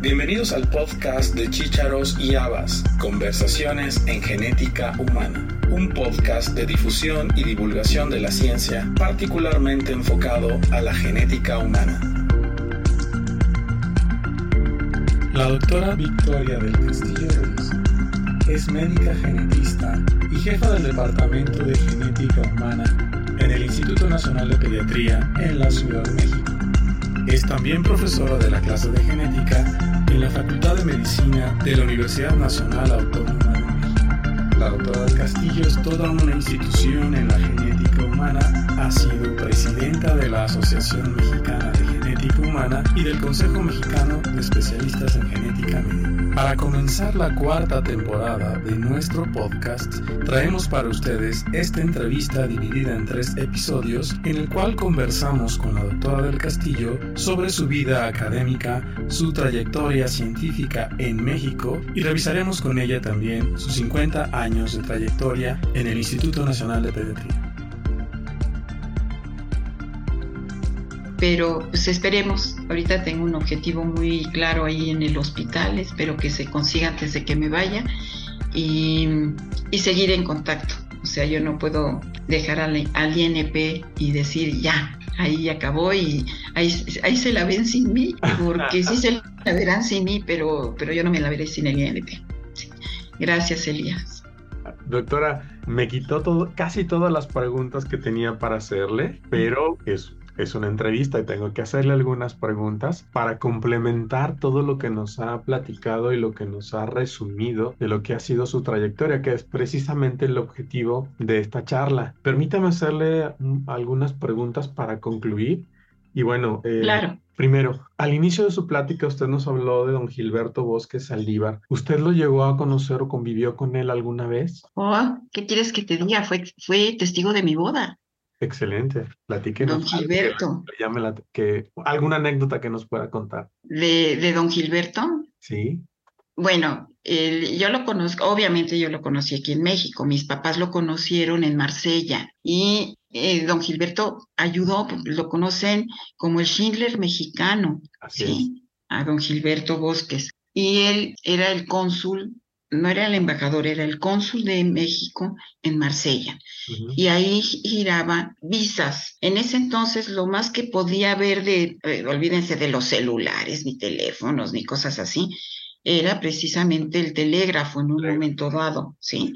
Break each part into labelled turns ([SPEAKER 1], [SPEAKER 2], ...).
[SPEAKER 1] Bienvenidos al podcast de Chícharos y Habas, Conversaciones en Genética Humana, un podcast de difusión y divulgación de la ciencia particularmente enfocado a la genética humana. La doctora Victoria del Castillo Ruiz es médica genetista y jefa del Departamento de Genética Humana en el Instituto Nacional de Pediatría en la Ciudad de México. Es también profesora de la clase de genética en la Facultad de Medicina de la Universidad Nacional Autónoma de México. La doctora del Castillo es toda una institución en la genética Ha sido presidenta de la Asociación Mexicana de Genética Humana y del Consejo Mexicano de Especialistas en Genética Médica. Para comenzar la cuarta temporada de nuestro podcast, traemos para ustedes esta entrevista dividida en tres episodios en el cual conversamos con la doctora del Castillo sobre su vida académica, su trayectoria científica en México y revisaremos con ella también sus 50 años de trayectoria en el Instituto Nacional de Pediatría.
[SPEAKER 2] Pero pues esperemos. Ahorita tengo un objetivo muy claro ahí en el hospital, espero que se consiga antes de que me vaya y, seguir en contacto. O sea, yo no puedo dejar al, INP y decir ya, ahí acabó y ahí, ahí se la ven sin mí, porque sí se la verán sin mí, pero, pero yo no me la veré sin el INP. Gracias, Elías.
[SPEAKER 3] Doctora, me quitó todo, casi todas las preguntas que tenía para hacerle, pero es es una entrevista y tengo que hacerle algunas preguntas para complementar todo lo que nos ha platicado y lo que nos ha resumido de lo que ha sido su trayectoria, que es precisamente el objetivo de esta charla. Permítame hacerle mm, algunas preguntas para concluir. Y bueno,
[SPEAKER 2] eh, claro.
[SPEAKER 3] Primero, al inicio de su plática usted nos habló de don Gilberto Bosque Saldívar. ¿Usted lo llegó a conocer o convivió con él alguna vez?
[SPEAKER 2] Oh, ¿qué quieres que te diga? Fue, fue testigo de mi boda.
[SPEAKER 3] Excelente. Platíquenos.
[SPEAKER 2] Don Gilberto.
[SPEAKER 3] Que, ¿Alguna anécdota que nos pueda contar?
[SPEAKER 2] ¿De, de don Gilberto?
[SPEAKER 3] Sí.
[SPEAKER 2] Bueno, yo lo conozco, obviamente yo lo conocí aquí en México, mis papás lo conocieron en Marsella y eh, don Gilberto ayudó, lo conocen como el Schindler mexicano,
[SPEAKER 3] Así ¿sí?
[SPEAKER 2] A don Gilberto Bosques. Y él era el cónsul no era el embajador, era el cónsul de México en Marsella. Y ahí giraba visas. En ese entonces lo más que podía haber de, eh, olvídense de los celulares, ni teléfonos, ni cosas así, era precisamente el telégrafo en un momento dado, ¿sí?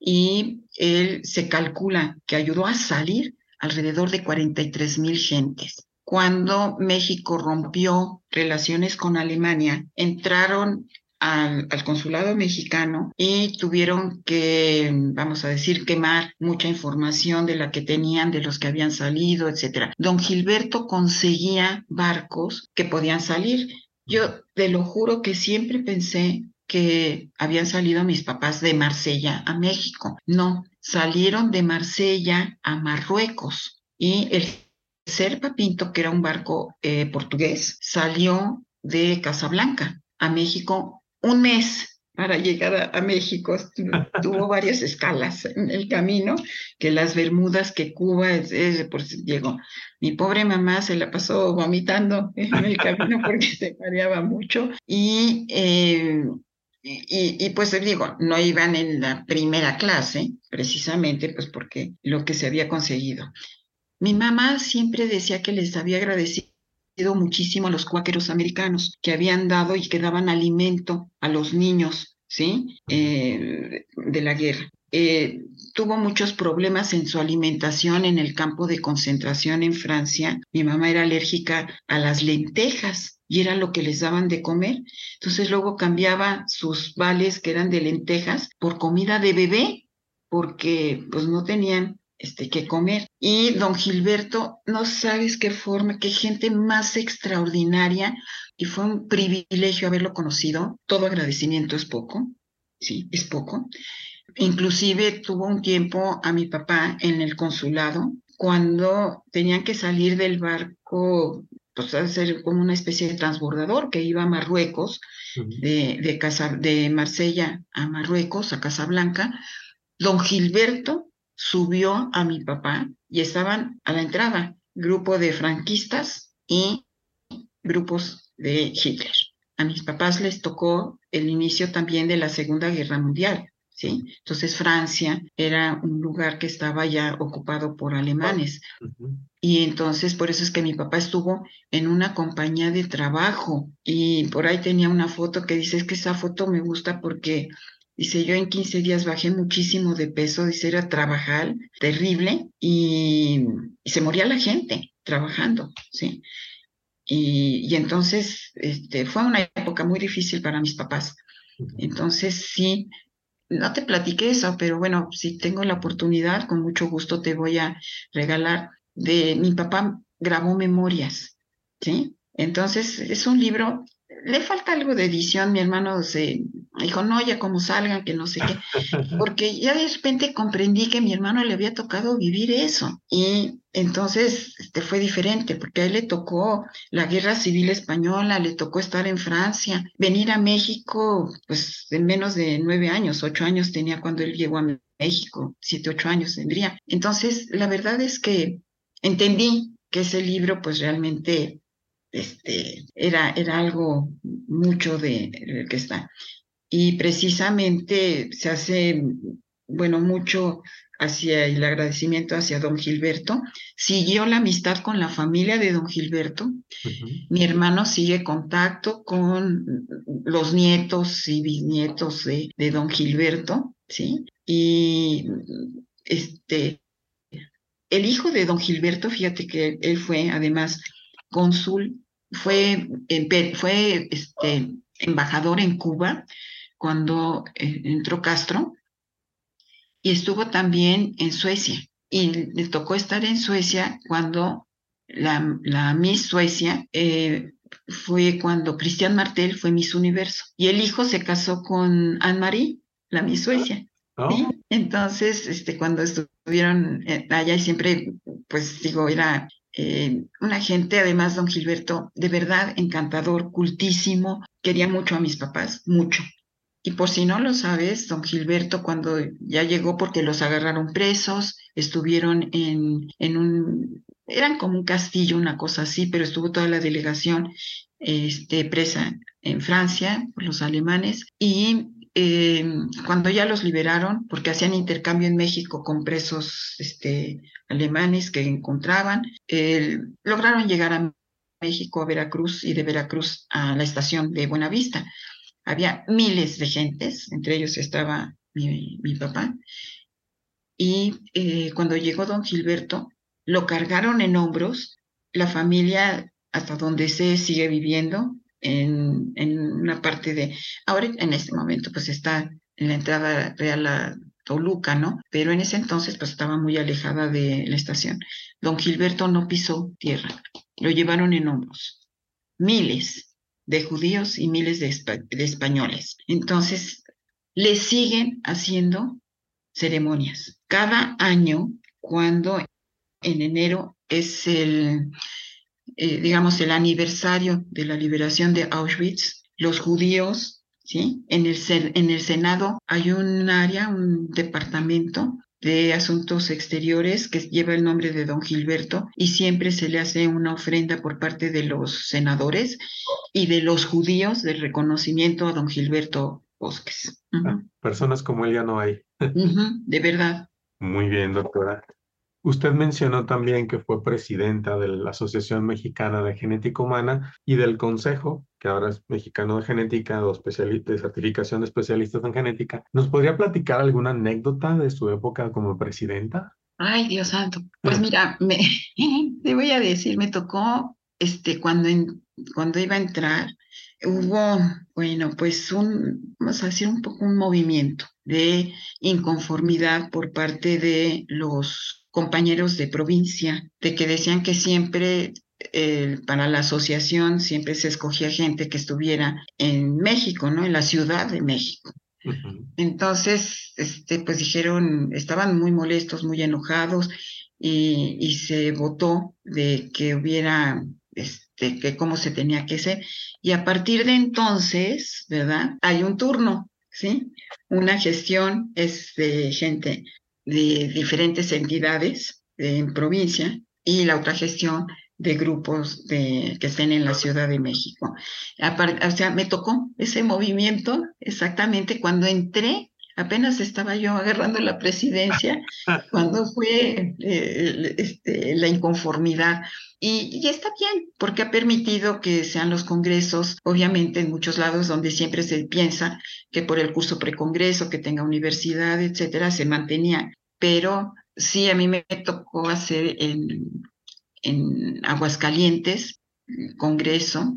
[SPEAKER 2] Y él se calcula que ayudó a salir alrededor de 43 mil gentes. Cuando México rompió relaciones con Alemania, entraron al, consulado mexicano y tuvieron que, vamos a decir, quemar mucha información de la que tenían, de los que habían salido, etcétera. Don Gilberto conseguía barcos que podían salir. Yo te lo juro que siempre pensé que habían salido mis papás de Marsella a México. No, salieron de Marsella a Marruecos y el Serpa Pinto, que era un barco eh, portugués, salió de Casablanca a México un mes para llegar a, México. Tuvo varias escalas en el camino, que las Bermudas, que Cuba, es, por llegó. Mi pobre mamá se la pasó vomitando en el camino porque se mareaba mucho eh, y, y, pues digo, no iban en la primera clase, precisamente pues porque lo que se había conseguido. Mi mamá siempre decía que les había agradecido muchísimo a los cuáqueros americanos que habían dado y que daban alimento a los niños, ¿sí? Eh, de la guerra. Eh, tuvo muchos problemas en su alimentación en el campo de concentración en Francia. Mi mamá era alérgica a las lentejas y era lo que les daban de comer. Entonces luego cambiaba sus vales que eran de lentejas por comida de bebé porque pues no tenían este, que comer. Y don Gilberto, no sabes qué forma, qué gente más extraordinaria, y fue un privilegio haberlo conocido. Todo agradecimiento es poco, sí, es poco. Inclusive tuvo un tiempo a mi papá en el consulado cuando tenían que salir del barco, pues a ser como una especie de transbordador que iba a Marruecos, de, de, Casa, de Marsella a Marruecos, a Casablanca. Don Gilberto subió a mi papá y estaban a la entrada grupo de franquistas y grupos de Hitler. a mis papás les tocó el inicio también de la Segunda Guerra Mundial. ¿Sí? Entonces Francia era un lugar que estaba ya ocupado por alemanes. Y entonces por eso es que mi papá estuvo en una compañía de trabajo y por ahí tenía una foto que dice, es que esa foto me gusta porque dice, yo en 15 días bajé muchísimo de peso, dice, era trabajar terrible y, y se moría la gente trabajando, ¿sí? Y, y entonces este, fue una época muy difícil para mis papás. Entonces sí, no te platiqué eso, pero bueno, si tengo la oportunidad, con mucho gusto te voy a regalar. De mi papá grabó memorias, ¿sí? Entonces es un libro le falta algo de edición, mi hermano se dijo, no, ya como salgan, que no sé qué, porque ya de repente comprendí que a mi hermano le había tocado vivir eso y entonces este, fue diferente, porque a él le tocó la guerra civil española, le tocó estar en Francia, venir a México, pues en menos de nueve años, ocho años tenía cuando él llegó a México, siete, ocho años tendría. Entonces, la verdad es que entendí que ese libro pues realmente este, era, era algo mucho de, que está. Y precisamente se hace, bueno, mucho hacia el agradecimiento hacia don Gilberto. Siguió la amistad con la familia de don Gilberto. Mi hermano sigue contacto con los nietos y bisnietos de, de don Gilberto, ¿sí? Y este, el hijo de don Gilberto, fíjate que él fue además cónsul fue, fue este, embajador en Cuba cuando eh, entró Castro y estuvo también en Suecia. Y le tocó estar en Suecia cuando la, la Miss Suecia eh, fue cuando Cristian Martel fue Miss Universo. Y el hijo se casó con Anne-Marie, la Miss Suecia. Oh. Entonces, este, cuando estuvieron eh, allá y siempre, pues digo, era eh, una gente, además, don Gilberto, de verdad encantador, cultísimo, quería mucho a mis papás, mucho. Y por si no lo sabes, don Gilberto, cuando ya llegó, porque los agarraron presos, estuvieron en, en un, eran como un castillo, una cosa así, pero estuvo toda la delegación este, presa en Francia por los alemanes y eh, cuando ya los liberaron, porque hacían intercambio en México con presos este, alemanes que encontraban, lograron llegar a México, a Veracruz y de Veracruz a la estación de Buenavista. Había miles de gentes, entre ellos estaba mi, papá. Y eh, cuando llegó don Gilberto, lo cargaron en hombros, la familia hasta donde se sigue viviendo, en, en, una parte de, ahora en este momento pues está en la entrada real a Toluca, ¿no? Pero en ese entonces pues estaba muy alejada de la estación. Don Gilberto no pisó tierra, lo llevaron en hombros. Miles de judíos y miles de, de españoles. Entonces, le siguen haciendo ceremonias. Cada año, cuando en enero es el eh, digamos, el aniversario de la liberación de Auschwitz, los judíos, ¿sí? En el, en el Senado hay un área, un departamento de Asuntos Exteriores que lleva el nombre de don Gilberto y siempre se le hace una ofrenda por parte de los senadores y de los judíos de reconocimiento a don Gilberto Bosques.
[SPEAKER 3] Ah, personas como él ya no hay.
[SPEAKER 2] de verdad.
[SPEAKER 3] Muy bien, doctora. Usted mencionó también que fue presidenta de la Asociación Mexicana de Genética Humana y del Consejo, que ahora es Mexicano de Genética o de certificación de especialistas en genética. ¿Nos podría platicar alguna anécdota de su época como presidenta?
[SPEAKER 2] Ay, Dios santo. Pues mira, me, te voy a decir, me tocó este, cuando, cuando iba a entrar, hubo, bueno, pues un, vamos a decir, un poco un movimiento de inconformidad por parte de los compañeros de provincia, de que decían que siempre eh, para la asociación siempre se escogía gente que estuviera en México, ¿no? En la Ciudad de México. Entonces, este, pues dijeron, estaban muy molestos, muy enojados y, y, se votó de que hubiera, este, que cómo se tenía que hacer. Y a partir de entonces, ¿verdad? Hay un turno, ¿sí? Una gestión es de gente de diferentes entidades en provincia y la otra gestión de grupos de, que estén en la Ciudad de México. o sea, me tocó ese movimiento exactamente cuando entré apenas estaba yo agarrando la presidencia cuando fue eh, este, la inconformidad. Y, y, está bien, porque ha permitido que sean los congresos, obviamente en muchos lados donde siempre se piensa que por el curso precongreso, que tenga universidad, etcétera, se mantenía. Pero sí, a mí me tocó hacer en, en Aguascalientes, congreso,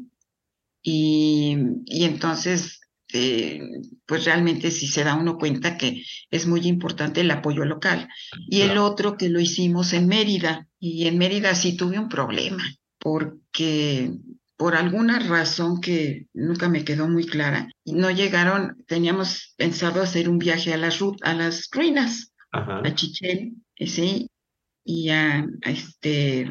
[SPEAKER 2] y, y entonces este, pues realmente si se da uno cuenta que es muy importante el apoyo local. Y el otro que lo hicimos en Mérida, y en Mérida sí tuve un problema, porque por alguna razón que nunca me quedó muy clara, no llegaron, teníamos pensado hacer un viaje a las, a las ruinas, a Chichén, ¿sí? y a, a este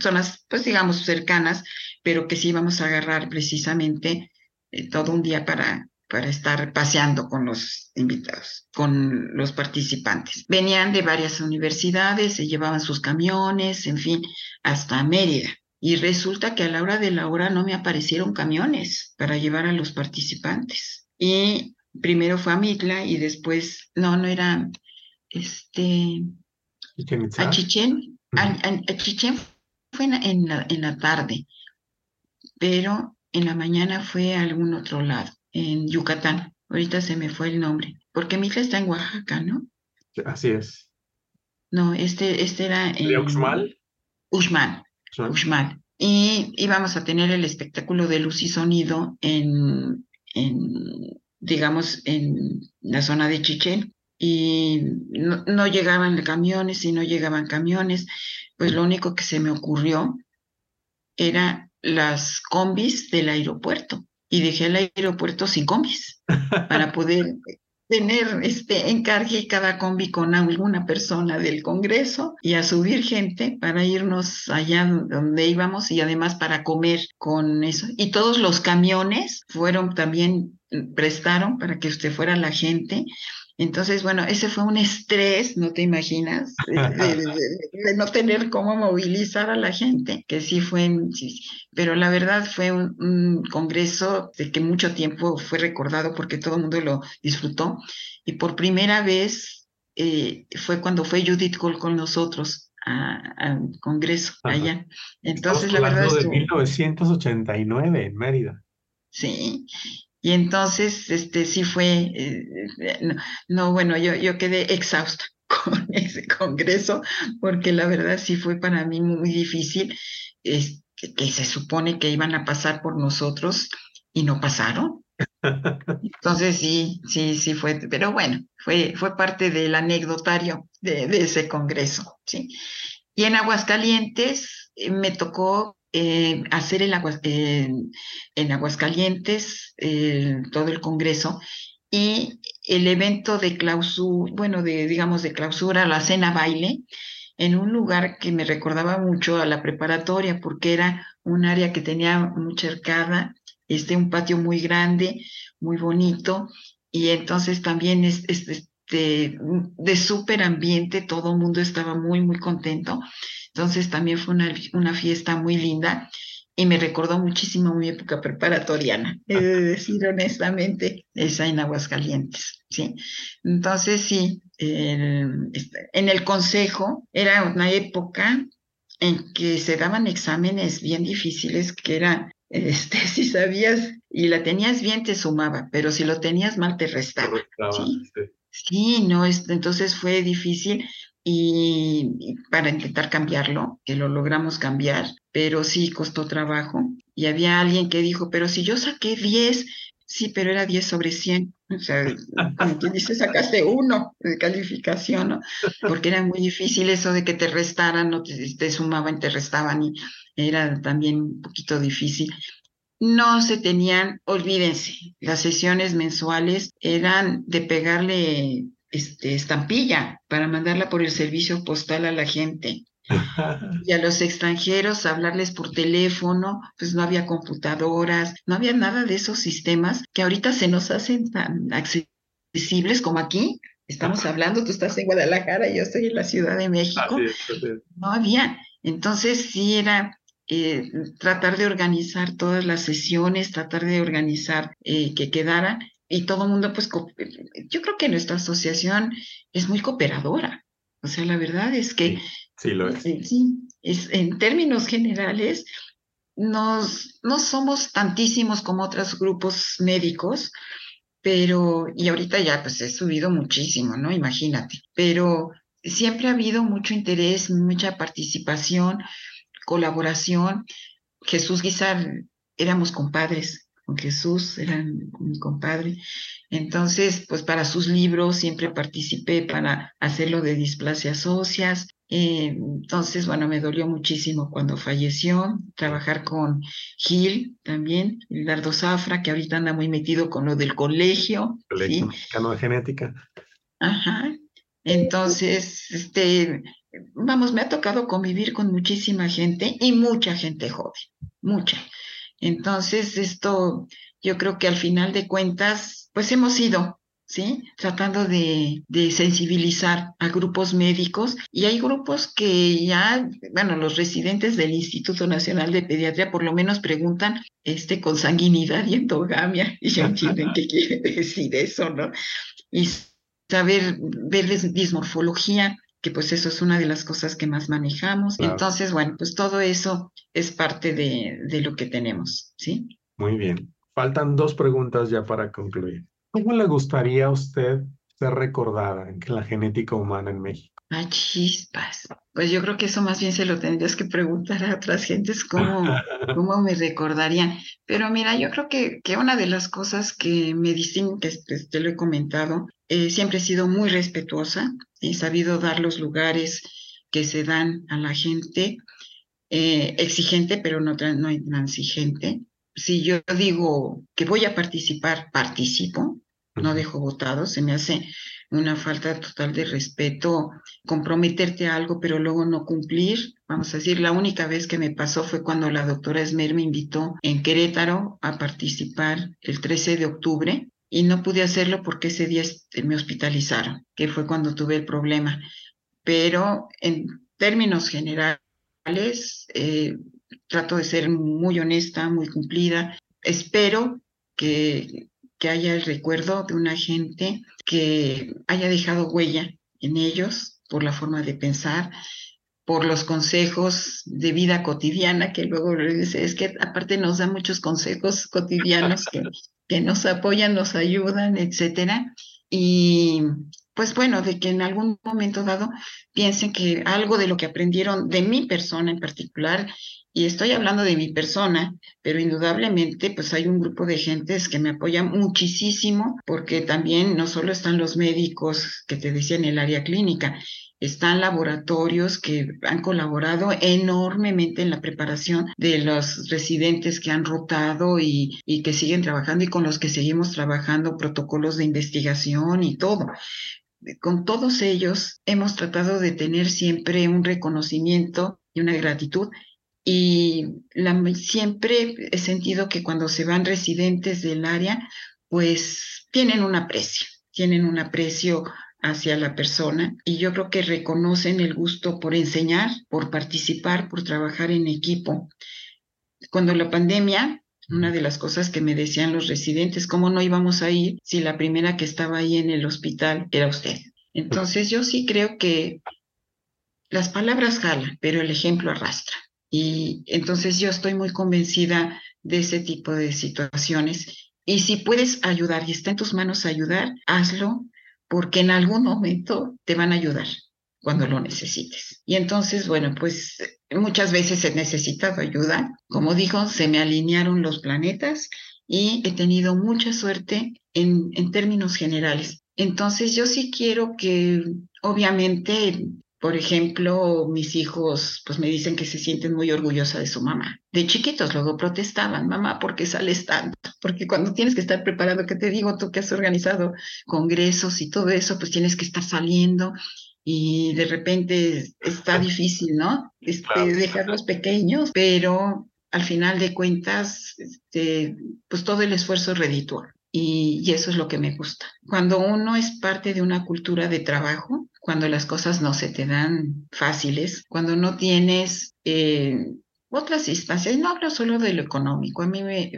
[SPEAKER 2] zonas, pues digamos, cercanas, pero que sí íbamos a agarrar precisamente eh, todo un día para, para estar paseando con los invitados, con los participantes. Venían de varias universidades, se llevaban sus camiones, en fin, hasta Mérida. Y resulta que a la hora de la hora no me aparecieron camiones para llevar a los participantes. Y primero fue a Mitla y después, no, no era, este, a Chichen, a, Chichen fue en la, en la tarde, pero en la mañana fue a algún otro lado, en Yucatán. Ahorita se me fue el nombre, porque mi hija está en Oaxaca, ¿no?
[SPEAKER 3] Así es.
[SPEAKER 2] No, este, este era en...
[SPEAKER 3] ¿De Uxmal?
[SPEAKER 2] Uxmal. Uxmal. Y íbamos a tener el espectáculo de luz y sonido en, en digamos, en la zona de Chichén. Y no, no llegaban camiones y no llegaban camiones. Pues lo único que se me ocurrió era las combis del aeropuerto y dejé el aeropuerto sin combis para poder tener este encargue cada combi con alguna persona del Congreso y a subir gente para irnos allá donde íbamos y además para comer con eso. Y todos los camiones fueron también, prestaron para que usted fuera la gente entonces, bueno, ese fue un estrés, no te imaginas, de, no tener cómo movilizar a la gente, que sí fue, pero la verdad fue un, congreso de que mucho tiempo fue recordado porque todo el mundo lo disfrutó. Y por primera vez eh, fue cuando fue Judith Cole con nosotros al congreso allá. Entonces, la verdad...
[SPEAKER 3] de 1989 en Mérida.
[SPEAKER 2] Sí, y entonces, este, sí fue, eh, no, bueno, yo, yo quedé exhausta con ese congreso, porque la verdad sí fue para mí muy difícil, es, que se supone que iban a pasar por nosotros y no pasaron. Entonces sí, sí, sí fue, pero bueno, fue, fue parte del anecdotario de, de ese congreso, sí. Y en Aguascalientes eh, me tocó eh, hacer en, en Aguascalientes todo el Congreso y el evento de clausura, bueno, de, digamos, de clausura, la cena baile, en un lugar que me recordaba mucho a la preparatoria, porque era un área que tenía mucha arcada, este, un patio muy grande, muy bonito, y entonces también es, este, de súper ambiente, todo el mundo estaba muy, muy contento. Entonces también fue una, una fiesta muy linda y me recordó muchísimo mi época preparatoriana, he de decir honestamente, esa en Aguascalientes, ¿sí? Entonces sí, este, en el consejo era una época en que se daban exámenes bien difíciles que eran, este, si sabías y la tenías bien te sumaba, pero si lo tenías mal te restaba, ¿sí? Sí, no, entonces fue difícil y, para intentar cambiarlo, que lo logramos cambiar, pero sí costó trabajo. Y había alguien que dijo, pero si yo saqué 10, sí, pero era 10 sobre 100. O sea, como quien dice, sacaste uno de calificación, ¿no? Porque era muy difícil eso de que te restaran, no te, te sumaban, te restaban y era también un poquito difícil no se tenían, olvídense, las sesiones mensuales eran de pegarle este, estampilla para mandarla por el servicio postal a la gente. y a los extranjeros hablarles por teléfono, pues no había computadoras, no había nada de esos sistemas que ahorita se nos hacen tan accesibles como aquí. Estamos hablando, tú estás en Guadalajara, yo estoy en la Ciudad de México. No había. Entonces sí era eh, tratar de organizar todas las sesiones, tratar de organizar eh, que quedara y todo el mundo, pues yo creo que nuestra asociación es muy cooperadora. O sea, la verdad es que...
[SPEAKER 3] Sí, lo es.
[SPEAKER 2] sí, es, en términos generales, nos, no somos tantísimos como otros grupos médicos, pero, y ahorita ya pues he subido muchísimo, ¿no? Imagínate, pero siempre ha habido mucho interés, mucha participación, colaboración. Jesús Guizar, éramos compadres, con Jesús, era mi compadre. Entonces, pues para sus libros siempre participé para hacerlo de displasias óseas. Eh, entonces, bueno, me dolió muchísimo cuando falleció. Trabajar con Gil también, Hildardo Zafra, que ahorita anda muy metido con lo del colegio.
[SPEAKER 3] Colegio Mexicano de Genética.
[SPEAKER 2] Ajá. Entonces, este, vamos, me ha tocado convivir con muchísima gente y mucha gente joven, mucha. Entonces, esto yo creo que al final de cuentas, pues hemos ido, ¿sí? Tratando de, de, sensibilizar a grupos médicos y hay grupos que ya, bueno, los residentes del Instituto Nacional de Pediatría por lo menos preguntan este, con sanguinidad y endogamia y ya entienden qué quiere decir eso, ¿no? Y saber ver dismorfología, que pues eso es una de las cosas que más manejamos. Entonces, bueno, pues todo eso es parte de, de lo que tenemos, ¿sí?
[SPEAKER 3] Muy bien. Faltan dos preguntas ya para concluir. ¿Cómo le gustaría a usted ser recordada en la genética humana en México?
[SPEAKER 2] Ah, chispas. Pues yo creo que eso más bien se lo tendrías que preguntar a otras gentes cómo, cómo me recordarían. Pero mira, yo creo que, que una de las cosas que me distingue, que pues, te lo he comentado, eh, siempre he sido muy respetuosa, he sabido dar los lugares que se dan a la gente, eh, exigente, pero no, no intransigente. Si yo digo que voy a participar, participo, no dejo votado, se me hace una falta total de respeto, comprometerte a algo, pero luego no cumplir. Vamos a decir, la única vez que me pasó fue cuando la doctora Esmer me invitó en Querétaro a participar el 13 de octubre y no pude hacerlo porque ese día este, me hospitalizaron, que fue cuando tuve el problema. Pero en términos generales, eh, trato de ser muy honesta, muy cumplida. Espero que, que haya el recuerdo de una gente que haya dejado huella en ellos por la forma de pensar, por los consejos de vida cotidiana, que luego es que aparte nos da muchos consejos cotidianos que que nos apoyan, nos ayudan, etcétera. Y pues bueno, de que en algún momento dado piensen que algo de lo que aprendieron de mi persona en particular, y estoy hablando de mi persona, pero indudablemente pues hay un grupo de gentes que me apoyan muchísimo, porque también no solo están los médicos que te decía en el área clínica, están laboratorios que han colaborado enormemente en la preparación de los residentes que han rotado y, y, que siguen trabajando y con los que seguimos trabajando protocolos de investigación y todo. Con todos ellos hemos tratado de tener siempre un reconocimiento y una gratitud y la, siempre he sentido que cuando se van residentes del área, pues tienen un aprecio, tienen un aprecio hacia la persona y yo creo que reconocen el gusto por enseñar, por participar, por trabajar en equipo. Cuando la pandemia, una de las cosas que me decían los residentes, ¿cómo no íbamos a ir si la primera que estaba ahí en el hospital era usted? Entonces yo sí creo que las palabras jalan, pero el ejemplo arrastra. Y entonces yo estoy muy convencida de ese tipo de situaciones. Y si puedes ayudar y está en tus manos ayudar, hazlo porque en algún momento te van a ayudar cuando lo necesites. Y entonces, bueno, pues muchas veces he necesitado ayuda. Como dijo, se me alinearon los planetas y he tenido mucha suerte en, en términos generales. Entonces, yo sí quiero que, obviamente, por ejemplo, mis hijos pues me dicen que se sienten muy orgullosa de su mamá. De chiquitos luego protestaban, mamá, ¿por qué sales tanto? Porque cuando tienes que estar preparado, que te digo, tú que has organizado congresos y todo eso, pues tienes que estar saliendo y de repente está difícil, ¿no? Este, dejarlos pequeños, pero al final de cuentas, este, pues todo el esfuerzo reditúa. y, eso es lo que me gusta. Cuando uno es parte de una cultura de trabajo, cuando las cosas no se te dan fáciles, cuando no tienes eh, otras instancias, no hablo solo de lo económico, a mí me,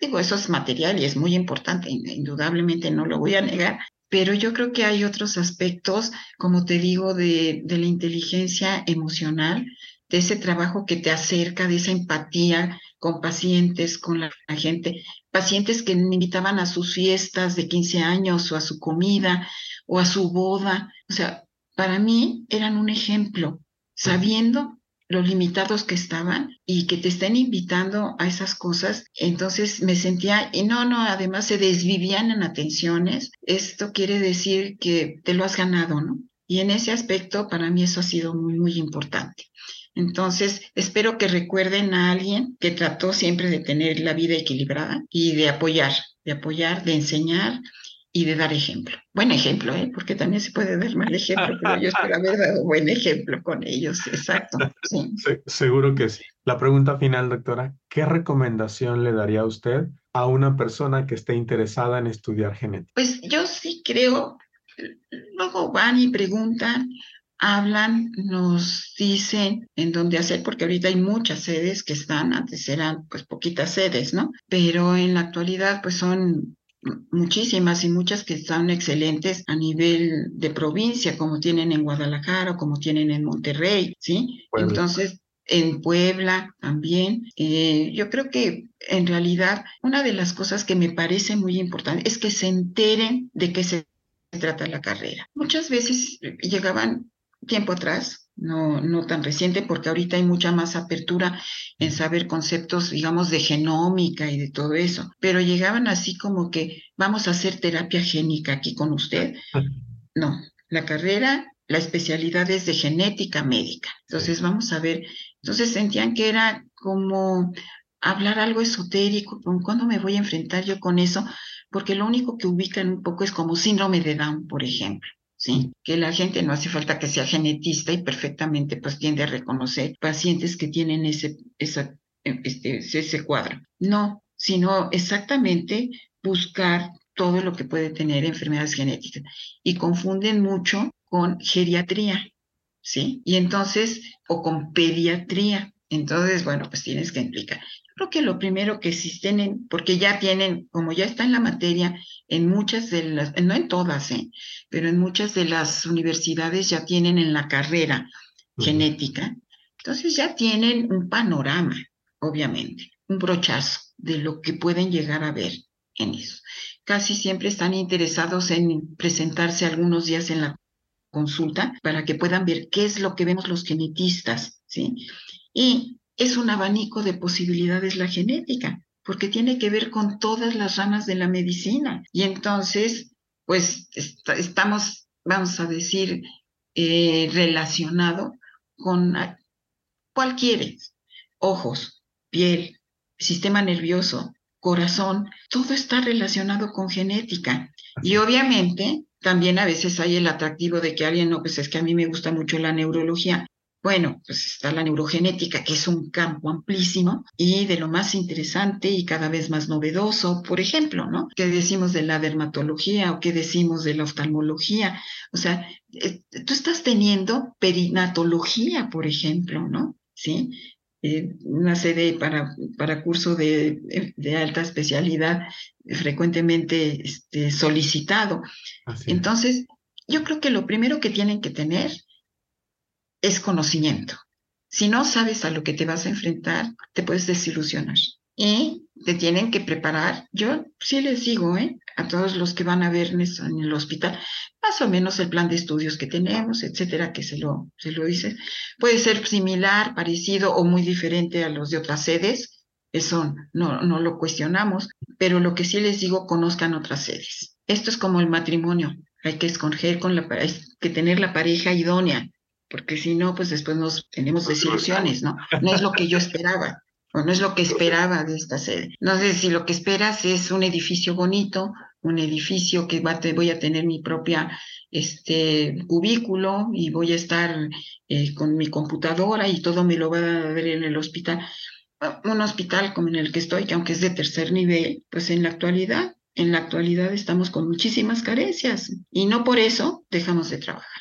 [SPEAKER 2] digo, eso es material y es muy importante, indudablemente no lo voy a negar, pero yo creo que hay otros aspectos, como te digo, de, de la inteligencia emocional, de ese trabajo que te acerca, de esa empatía con pacientes, con la, gente, pacientes que me invitaban a sus fiestas de 15 años o a su comida o a su boda. O sea, para mí eran un ejemplo, sabiendo los limitados que estaban y que te estén invitando a esas cosas, entonces me sentía, y no, no, además se desvivían en atenciones, esto quiere decir que te lo has ganado, ¿no? Y en ese aspecto, para mí eso ha sido muy, muy importante. Entonces, espero que recuerden a alguien que trató siempre de tener la vida equilibrada y de apoyar, de apoyar, de enseñar y de dar ejemplo. Buen ejemplo, ¿eh? porque también se puede dar mal ejemplo, pero yo espero haber dado buen ejemplo con ellos, exacto. Sí.
[SPEAKER 3] seguro que sí. La pregunta final, doctora, ¿qué recomendación le daría a usted a una persona que esté interesada en estudiar genética?
[SPEAKER 2] Pues yo sí creo, luego van y preguntan, hablan, nos dicen en dónde hacer, porque ahorita hay muchas sedes que están, antes eran pues poquitas sedes, ¿no? Pero en la actualidad pues son muchísimas y muchas que están excelentes a nivel de provincia, como tienen en Guadalajara o como tienen en Monterrey, ¿sí? Entonces, en Puebla también. Eh, yo creo que en realidad una de las cosas que me parece muy importante es que se enteren de qué se trata la carrera. Muchas veces llegaban tiempo atrás, no, no tan reciente, porque ahorita hay mucha más apertura en saber conceptos, digamos, de genómica y de todo eso, pero llegaban así como que vamos a hacer terapia génica aquí con usted. No, la carrera, la especialidad es de genética médica. Entonces, vamos a ver, entonces sentían que era como hablar algo esotérico, ¿cuándo me voy a enfrentar yo con eso? Porque lo único que ubican un poco es como síndrome de Down, por ejemplo. ¿Sí? Que la gente no hace falta que sea genetista y perfectamente pues tiende a reconocer pacientes que tienen ese, este, ese cuadro. No, sino exactamente buscar todo lo que puede tener enfermedades genéticas. Y confunden mucho con geriatría, ¿sí? Y entonces, o con pediatría. Entonces, bueno, pues tienes que implicar. Creo que lo primero que existen, porque ya tienen, como ya está en la materia, en muchas de las, no en todas, ¿eh? pero en muchas de las universidades ya tienen en la carrera genética, entonces ya tienen un panorama, obviamente, un brochazo de lo que pueden llegar a ver en eso. Casi siempre están interesados en presentarse algunos días en la consulta para que puedan ver qué es lo que vemos los genetistas, ¿sí? Y es un abanico de posibilidades la genética, porque tiene que ver con todas las ramas de la medicina. Y entonces, pues estamos, vamos a decir, eh, relacionado con cualquiera, ojos, piel, sistema nervioso, corazón, todo está relacionado con genética. Y obviamente también a veces hay el atractivo de que alguien, no, pues es que a mí me gusta mucho la neurología. Bueno, pues está la neurogenética, que es un campo amplísimo y de lo más interesante y cada vez más novedoso, por ejemplo, ¿no? ¿Qué decimos de la dermatología o qué decimos de la oftalmología? O sea, eh, tú estás teniendo perinatología, por ejemplo, ¿no? Sí. Eh, una sede para, para curso de, de alta especialidad frecuentemente este, solicitado. Entonces, yo creo que lo primero que tienen que tener es conocimiento. Si no sabes a lo que te vas a enfrentar, te puedes desilusionar. Y te tienen que preparar. Yo sí les digo, ¿eh? a todos los que van a vernos en el hospital, más o menos el plan de estudios que tenemos, etcétera, que se lo, se lo dice. Puede ser similar, parecido o muy diferente a los de otras sedes. Eso no, no lo cuestionamos, pero lo que sí les digo, conozcan otras sedes. Esto es como el matrimonio. Hay que escoger con la, hay que tener la pareja idónea porque si no, pues después nos tenemos desilusiones, ¿no? No es lo que yo esperaba, o no es lo que esperaba de esta sede. No sé si lo que esperas es un edificio bonito, un edificio que va, voy a tener mi propia este, cubículo y voy a estar eh, con mi computadora y todo me lo va a ver en el hospital. Un hospital como en el que estoy, que aunque es de tercer nivel, pues en la actualidad en la actualidad estamos con muchísimas carencias y no por eso dejamos de trabajar.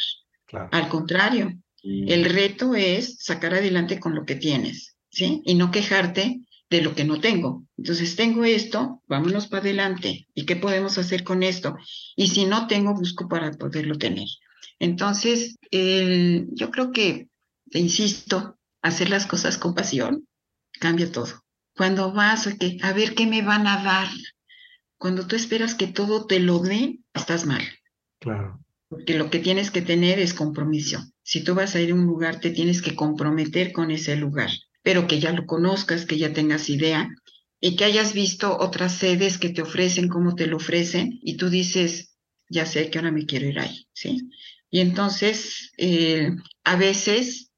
[SPEAKER 2] Al contrario, el reto es sacar adelante con lo que tienes, ¿sí? Y no quejarte de lo que no tengo. Entonces, tengo esto, vámonos para adelante. ¿Y qué podemos hacer con esto? Y si no tengo, busco para poderlo tener. Entonces, yo creo que, insisto, hacer las cosas con pasión cambia todo. Cuando vas a, que, a ver qué me van a dar, cuando tú esperas que todo te lo den, estás mal.
[SPEAKER 3] Claro.
[SPEAKER 2] Porque lo que tienes que tener es compromiso. Si tú vas a ir a un lugar, te tienes que comprometer con ese lugar, pero que ya lo conozcas, que ya tengas idea y que hayas visto otras sedes que te ofrecen, cómo te lo ofrecen, y tú dices, ya sé que ahora me quiero ir ahí, ¿sí? Y entonces, eh, a veces,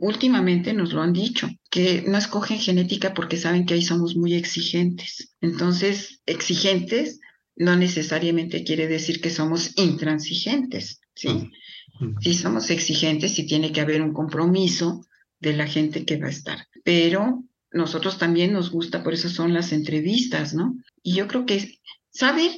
[SPEAKER 2] últimamente nos lo han dicho, que no escogen genética porque saben que ahí somos muy exigentes. Entonces, exigentes no necesariamente quiere decir que somos intransigentes, ¿sí? Sí somos exigentes y tiene que haber un compromiso de la gente que va a estar. Pero nosotros también nos gusta, por eso son las entrevistas, ¿no? Y yo creo que saber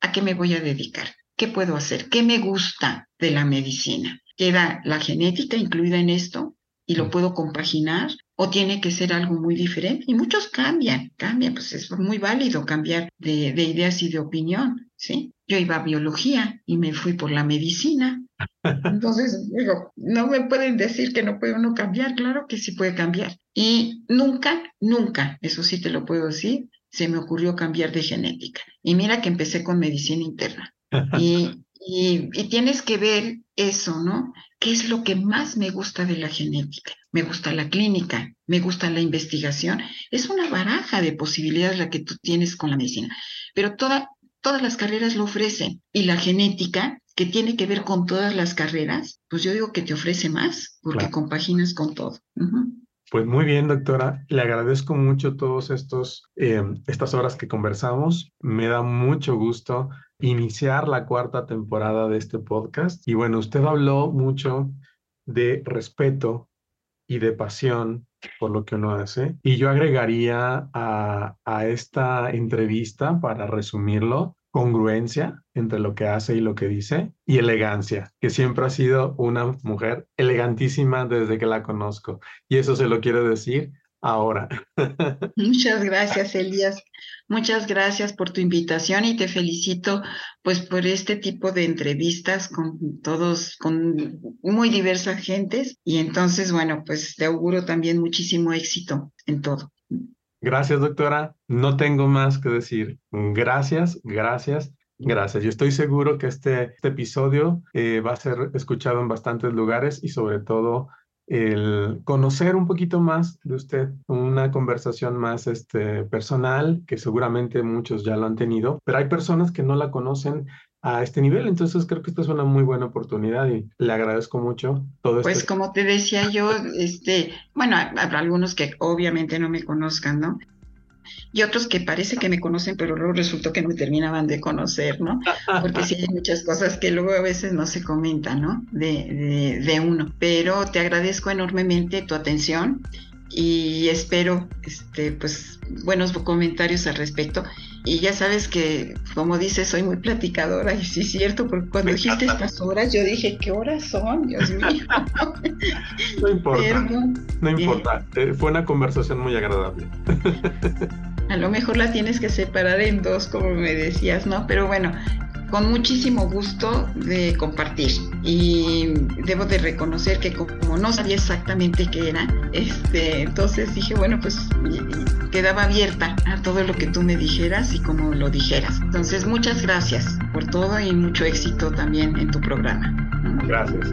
[SPEAKER 2] a qué me voy a dedicar. ¿Qué puedo hacer? ¿Qué me gusta de la medicina? ¿Queda la genética incluida en esto y lo mm. puedo compaginar? ¿O tiene que ser algo muy diferente? Y muchos cambian, cambian, pues es muy válido cambiar de, de ideas y de opinión, ¿sí? Yo iba a biología y me fui por la medicina. Entonces, digo, no me pueden decir que no puede uno cambiar, claro que sí puede cambiar. Y nunca, nunca, eso sí te lo puedo decir, se me ocurrió cambiar de genética. Y mira que empecé con medicina interna. Y, y, tienes que ver eso, ¿no? ¿Qué es lo que más me gusta de la genética? Me gusta la clínica, me gusta la investigación. Es una baraja de posibilidades la que tú tienes con la medicina, pero toda, todas las carreras lo ofrecen. Y la genética, que tiene que ver con todas las carreras, pues yo digo que te ofrece más, porque compaginas con todo.
[SPEAKER 3] Pues muy bien, doctora. Le agradezco mucho todos estos eh, estas horas que conversamos. Me da mucho gusto iniciar la cuarta temporada de este podcast. Y bueno, usted habló mucho de respeto y de pasión por lo que uno hace. Y yo agregaría a, a esta entrevista, para resumirlo, congruencia entre lo que hace y lo que dice y elegancia, que siempre ha sido una mujer elegantísima desde que la conozco. Y eso se lo quiero decir ahora.
[SPEAKER 2] Muchas gracias, Elías. Muchas gracias por tu invitación y te felicito pues por este tipo de entrevistas con todos, con muy diversas gentes. Y entonces, bueno, pues te auguro también muchísimo éxito en todo.
[SPEAKER 3] Gracias, doctora. No tengo más que decir. Gracias, gracias. Gracias. Yo estoy seguro que este, este episodio eh, va a ser escuchado en bastantes lugares y sobre todo el conocer un poquito más de usted, una conversación más este, personal, que seguramente muchos ya lo han tenido, pero hay personas que no la conocen a este nivel, entonces creo que esta es una muy buena oportunidad y le agradezco mucho todo
[SPEAKER 2] esto. Pues como te decía yo, este, bueno, habrá algunos que obviamente no me conozcan, ¿no? Y otros que parece que me conocen, pero luego resultó que no me terminaban de conocer, ¿no? Porque sí hay muchas cosas que luego a veces no se comentan, ¿no? De, de, uno. Pero te agradezco enormemente tu atención y espero, este, pues, buenos comentarios al respecto. Y ya sabes que, como dices, soy muy platicadora, y sí es cierto, porque cuando dijiste estas horas, yo dije, ¿qué horas son? Dios mío.
[SPEAKER 3] no importa. no importa. Eh, fue una conversación muy agradable.
[SPEAKER 2] A lo mejor la tienes que separar en dos, como me decías, ¿no? Pero bueno, con muchísimo gusto de compartir. Y debo de reconocer que como no sabía exactamente qué era, este, entonces dije, bueno, pues quedaba abierta a todo lo que tú me dijeras y como lo dijeras. Entonces, muchas gracias por todo y mucho éxito también en tu programa.
[SPEAKER 3] Gracias.